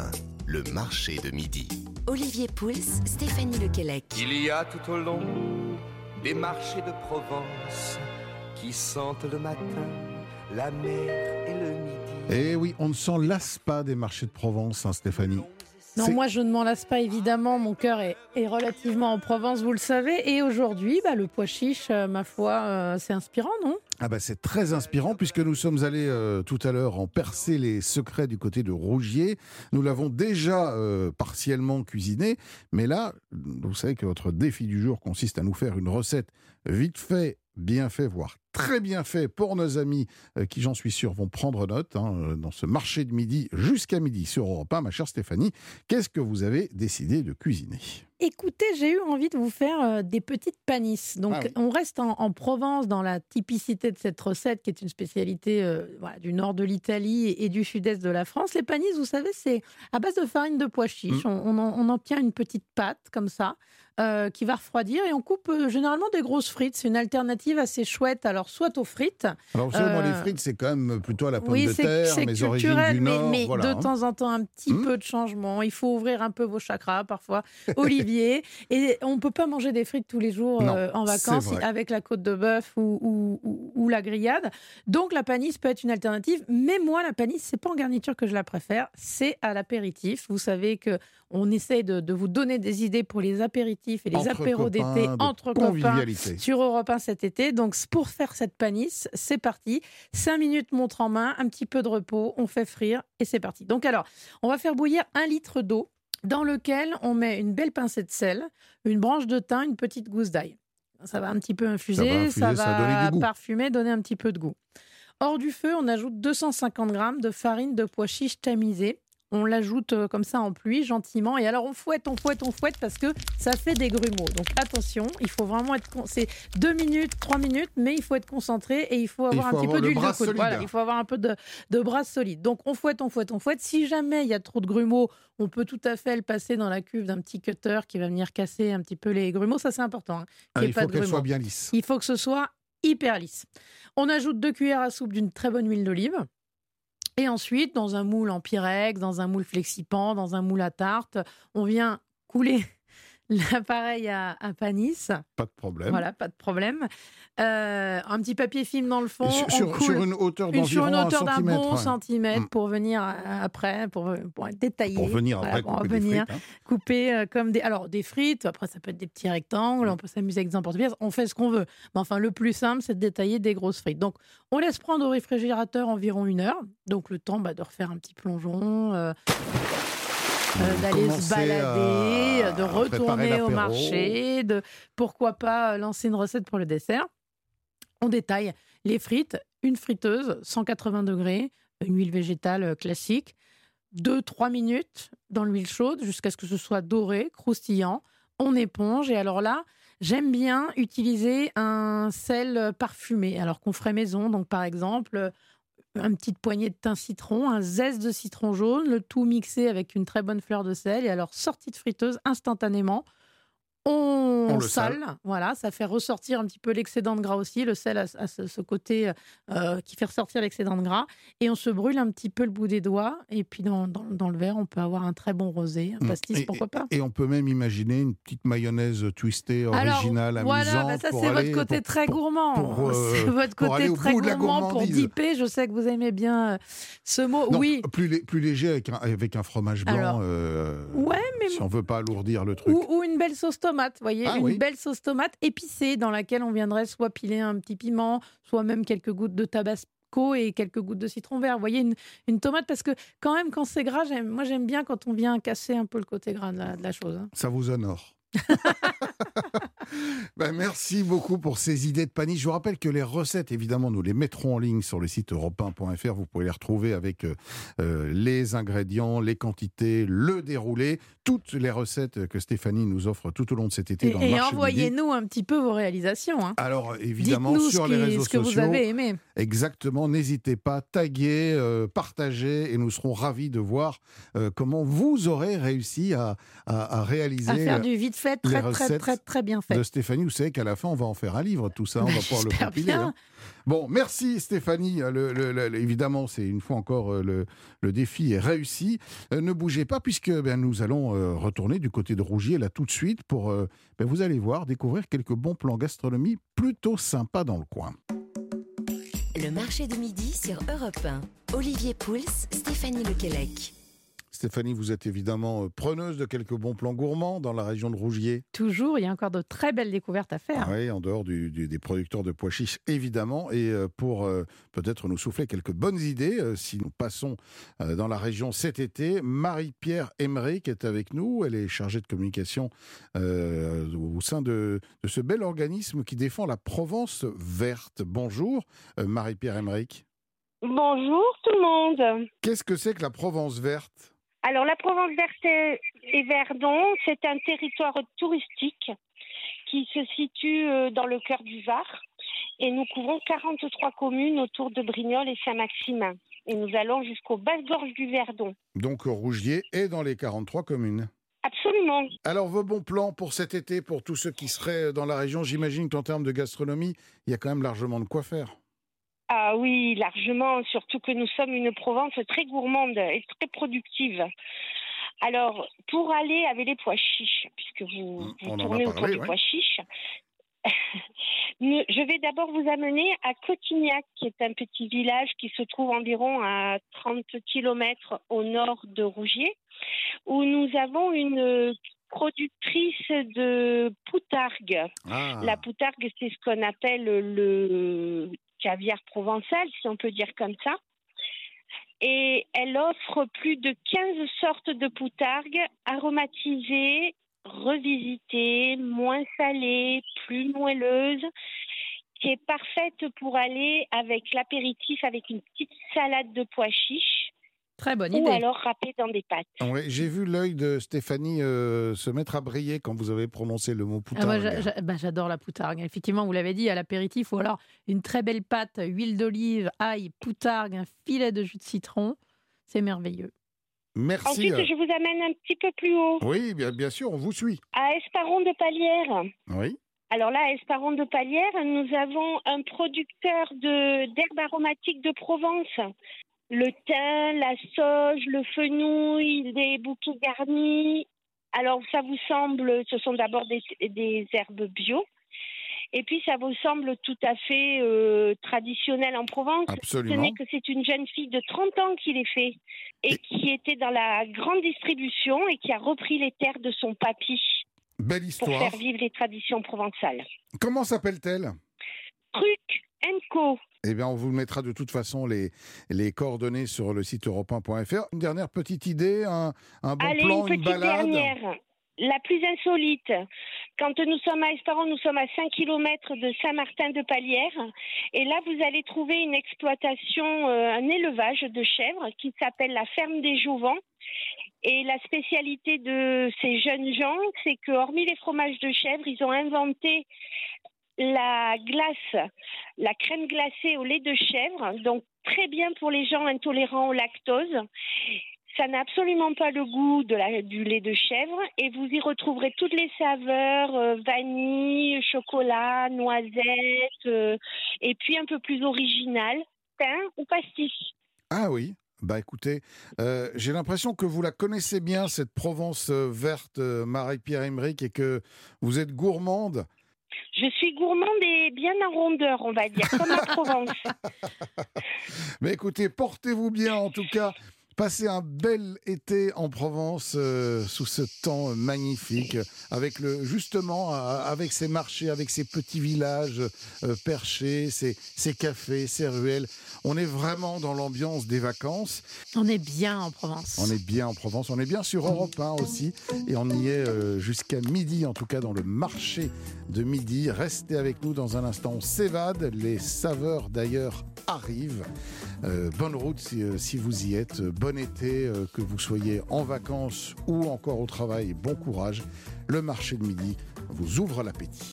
1, le marché de midi. Olivier Pouls, Stéphanie Lequelec. Il y a tout au long des marchés de Provence qui sentent le matin la mer et le midi. Eh oui, on ne s'en lasse pas des marchés de Provence, hein, Stéphanie. Non, moi je ne m'en lasse pas évidemment. Mon cœur est, est relativement en Provence, vous le savez. Et aujourd'hui, bah, le pois chiche, euh, ma foi, euh, c'est inspirant, non? Ah bah c'est très inspirant puisque nous sommes allés euh, tout à l'heure en percer les secrets du côté de Rougier. Nous l'avons déjà euh, partiellement cuisiné, mais là, vous savez que votre défi du jour consiste à nous faire une recette vite fait, bien fait, voire très bien fait pour nos amis euh, qui, j'en suis sûr, vont prendre note hein, euh, dans ce marché de midi jusqu'à midi sur Europe 1, ma chère Stéphanie. Qu'est-ce que vous avez décidé de cuisiner? Écoutez, j'ai eu envie de vous faire euh, des petites panisses. Donc, Ah oui. on reste en, en Provence dans la typicité de cette recette qui est une spécialité euh, voilà, du nord de l'Italie et, et du sud-est de la France. Les panisses, vous savez, c'est à base de farine de pois chiche. Mm. On, on en, on en tient une petite pâte comme ça. euh, qui va refroidir et on coupe euh, généralement des grosses frites. C'est une alternative assez chouette. Alors, soit aux frites, Alors, moi, les Euh, frites, c'est quand même plutôt à la pomme oui, de terre, culturel, du mais, Nord. mais voilà, de hein. temps en temps, un petit Hmm. peu de changement. Il faut ouvrir un peu vos chakras parfois. Olivier. et on ne peut pas manger des frites tous les jours Non, euh, en vacances avec la côte de bœuf ou, ou- ou- ou la grillade. Donc la panisse peut être une alternative. Mais moi, la panisse, c'est pas en garniture que je la préfère. C'est à l'apéritif. Vous savez que on essaie de, de vous donner des idées pour les apéritifs et les Entre apéros d'été entre copains sur Europe 1 cet été. Donc, pour faire cette panisse, c'est parti. Cinq minutes montre en main, un petit peu de repos, on fait frire et c'est parti. Donc, alors, on va faire bouillir un litre d'eau dans lequel on met une belle pincée de sel, une branche de thym, une petite gousse d'ail. Ça va un petit peu infuser, ça infuser, va, ça va donner du goût. parfumer, donner un petit peu de goût. Hors du feu, on ajoute 250 grammes de farine de pois chiche tamisée. On l'ajoute euh, comme ça en pluie, gentiment. Et alors, on fouette, on fouette, on fouette parce que ça fait des grumeaux. Donc, attention, il faut vraiment être. con- C'est deux minutes, trois minutes, mais il faut être concentré et il faut avoir faut un petit peu le d'huile de coude. Voilà, il faut avoir un peu de, de bras solide. Donc, on fouette, on fouette, on fouette. Si jamais il y a trop de grumeaux, on peut tout à fait le passer dans la cuve d'un petit cutter qui va venir casser un petit peu les grumeaux. Ça, c'est important. hein, y Ah, il pas faut qu'elle soit bien lisse. Il faut que ce soit hyper lisse. On ajoute deux cuillères à soupe d'une très bonne huile d'olive. Et ensuite, dans un moule en pyrex, dans un moule flexipan, dans un moule à tarte, on vient couler l'appareil à, à panisse. Pas de problème. Voilà, pas de problème. Euh, un petit papier film dans le fond. Sur, on sur- coule sur une hauteur une- sur d'environ une un hauteur d'un centimètre. bon ouais. centimètre Mm. pour venir euh, après, pour, pour être détaillé. Pour venir Voilà, après pour couper des venir frites. hein. couper euh, comme des alors des frites après ça peut être des petits rectangles Mm. on peut s'amuser avec des emporte-pièces on fait ce qu'on veut mais enfin le plus simple c'est de détailler des grosses frites donc on laisse prendre au réfrigérateur environ une heure donc le temps bah, de refaire un petit plongeon euh, d'aller se balader à de retourner au marché de pourquoi pas euh, lancer une recette pour le dessert on détaille les frites une friteuse 180 degrés une huile végétale euh, classique 2-3 minutes dans l'huile chaude jusqu'à ce que ce soit doré, croustillant. On éponge et alors là, j'aime bien utiliser un sel parfumé, alors qu'on ferait maison. Donc par exemple, une petite poignée de thym citron, un zeste de citron jaune, le tout mixé avec une très bonne fleur de sel et alors sortie de friteuse instantanément. On, On le sale, sale. voilà, ça fait ressortir un petit peu l'excédent de gras aussi. Le sel a, a ce, ce côté euh, qui fait ressortir l'excédent de gras. Et on se brûle un petit peu le bout des doigts. Et puis dans, dans- dans le verre, on peut avoir un très bon rosé, un Mm. pastis, Et- pourquoi pas. Et on peut même imaginer une petite mayonnaise twistée, Alors, originale, voilà, amusante. bah ça c'est votre côté pour- très gourmand. pour, euh, c'est votre côté très gourmand pour gourmandise. dipper. Je sais que vous aimez bien euh, ce mot. Non, oui. plus, lé- plus léger avec un, avec un fromage blanc. Alors, euh, Ouais, mais Si on veut pas alourdir le truc. Ou, ou une belle sauce tomate, vous voyez, Ah une oui. belle sauce tomate épicée dans laquelle on viendrait soit piler un petit piment, soit même quelques gouttes de tabasco et quelques gouttes de citron vert. Vous voyez, une, une tomate, parce que quand même, quand c'est gras, j'aime- moi j'aime bien quand on vient casser un peu le côté gras de la, de la chose. hein. Ça vous honore. Ben, merci beaucoup pour ces idées de panique. Je vous rappelle que les recettes, évidemment, nous les mettrons en ligne sur le site europe1.fr. Vous pouvez les retrouver avec euh, euh, les ingrédients, les quantités, le déroulé, toutes les recettes que Stéphanie nous offre tout au long de cet été Et, dans le et envoyez-nous un petit peu vos réalisations. hein. Alors évidemment sur les réseaux ce que vous sociaux, avez aimé. exactement. N'hésitez pas, taguer, euh, partager, et nous serons ravis de voir euh, comment vous aurez réussi à, à- à réaliser À faire du vite fait, très, très, très, très bien fait. Euh, Stéphanie, vous savez qu'à la fin, on va en faire un livre, tout ça, on va pouvoir le compiler. bien. hein. Bon, merci Stéphanie. Le- le- le- évidemment, c'est une fois encore euh, le, le défi est réussi. Euh, ne bougez pas puisque ben, nous allons euh, retourner du côté de Rougier là tout de suite pour, euh, ben, vous allez voir, découvrir quelques bons plans gastronomie plutôt sympas dans le coin. Le marché de midi sur Europe 1. Olivier Pouls, Stéphanie Lequelec. Stéphanie, vous êtes évidemment euh, preneuse de quelques bons plans gourmands dans la région de Rougier. Toujours, il y a encore de très belles découvertes à faire. Oui, en dehors du- du- des producteurs de pois chiches, évidemment. Et euh, pour euh, peut-être nous souffler quelques bonnes idées, euh, si nous passons euh, dans la région cet été, Marie-Pierre Emmerich est avec nous. Elle est chargée de communication euh, au sein de, de ce bel organisme qui défend la Provence verte. Bonjour, euh, Marie-Pierre Emmerich. Bonjour tout le monde. Qu'est-ce que c'est que la Provence verte? Alors la Provence verte et Verdon, c'est un territoire touristique qui se situe euh, dans le cœur du Var et nous couvrons 43 communes autour de Brignoles et Saint-Maximin. Et nous allons jusqu'aux basses gorges du Verdon. Donc Rougier est dans les 43 communes. Absolument. Alors, vos bons plans pour cet été, pour tous ceux qui seraient dans la région, j'imagine qu'en termes de gastronomie, il y a quand même largement de quoi faire. Ah oui, largement, surtout que nous sommes une Provence très gourmande et très productive. Alors, pour aller avec les pois chiches, puisque vous, Mm, vous tournez autour des ouais. pois chiches, je vais d'abord vous amener à Cotignac, qui est un petit village qui se trouve environ à 30 km au nord de Rougier, où nous avons une productrice de poutargue. Ah, La poutargue, c'est ce qu'on appelle le caviar provençal, si on peut dire comme ça. Et elle offre plus de 15 sortes de poutargues aromatisées, revisitées, moins salées, plus moelleuses, qui est parfaite pour aller avec l'apéritif, avec une petite salade de pois chiches, Très bonne ou idée. alors râpée dans des pâtes. ouais, j'ai vu l'œil de Stéphanie euh, se mettre à briller quand vous avez prononcé le mot Ah, poutargue. moi, bah, J'adore la poutargue. Effectivement, vous l'avez dit, à l'apéritif, ou alors une très belle pâte, huile d'olive, ail, poutargue, un filet de jus de citron. C'est merveilleux. Merci. Ensuite, euh, je vous amène un petit peu plus haut, Oui, bien, bien sûr, on vous suit. à Esparon de Palière. Oui. Alors là, à Esparon de Palière, nous avons un producteur d'herbes aromatiques de Provence. Le thym, la sauge, le fenouil, des bouquets garnis. Alors ça vous semble, ce sont d'abord des, des herbes bio. Et puis ça vous semble tout à fait euh, traditionnel en Provence. Ce Absolument. n'est que c'est une jeune fille de 30 ans qui les fait et qui était dans la grande distribution et qui a repris les terres de son papy Belle pour histoire. faire vivre les traditions provençales. Comment s'appelle-t-elle? Truc Co. Eh bien, on vous mettra de toute façon les, les coordonnées sur le site europe Une dernière petite idée, un, un bon Allez, plan, une une, petite balade. dernière. La plus insolite. Quand nous sommes à Esparon, nous sommes à 5 km de Saint-Martin-de-Palière. Et là, vous allez trouver une exploitation, euh, un élevage de chèvres qui s'appelle la ferme des Jouvents. Et la spécialité de ces jeunes gens, c'est que, hormis les fromages de chèvre, ils ont inventé la glace, la crème glacée au lait de chèvre, donc très bien pour les gens intolérants au lactose. Ça n'a absolument pas le goût du lait de chèvre et vous y retrouverez toutes les saveurs, euh, vanille, chocolat, noisette, euh, et puis un peu plus original, pain ou pastis. Ah oui bah écoutez, euh, j'ai l'impression que vous la connaissez bien, cette Provence verte, Marie-Pierre Emmerich, et que vous êtes gourmande. Je suis gourmande et bien en rondeur, on va dire, comme la Provence. Mais écoutez, portez-vous bien en tout cas. Passez un bel été en Provence euh, sous ce temps magnifique, avec le justement euh, avec ces marchés, avec ces petits villages euh, perchés, ces, ces cafés, ces ruelles. On est vraiment dans l'ambiance des vacances. On est bien en Provence. On est bien en Provence, on est bien sur Europe 1 aussi, et on y est euh, jusqu'à midi, en tout cas dans le marché de midi. Restez avec nous dans un instant, on s'évade, les saveurs d'ailleurs arrivent. Euh, bonne route si, euh, si vous y êtes, bon été, euh, que vous soyez en vacances ou encore au travail, bon courage. Le marché de midi vous ouvre l'appétit.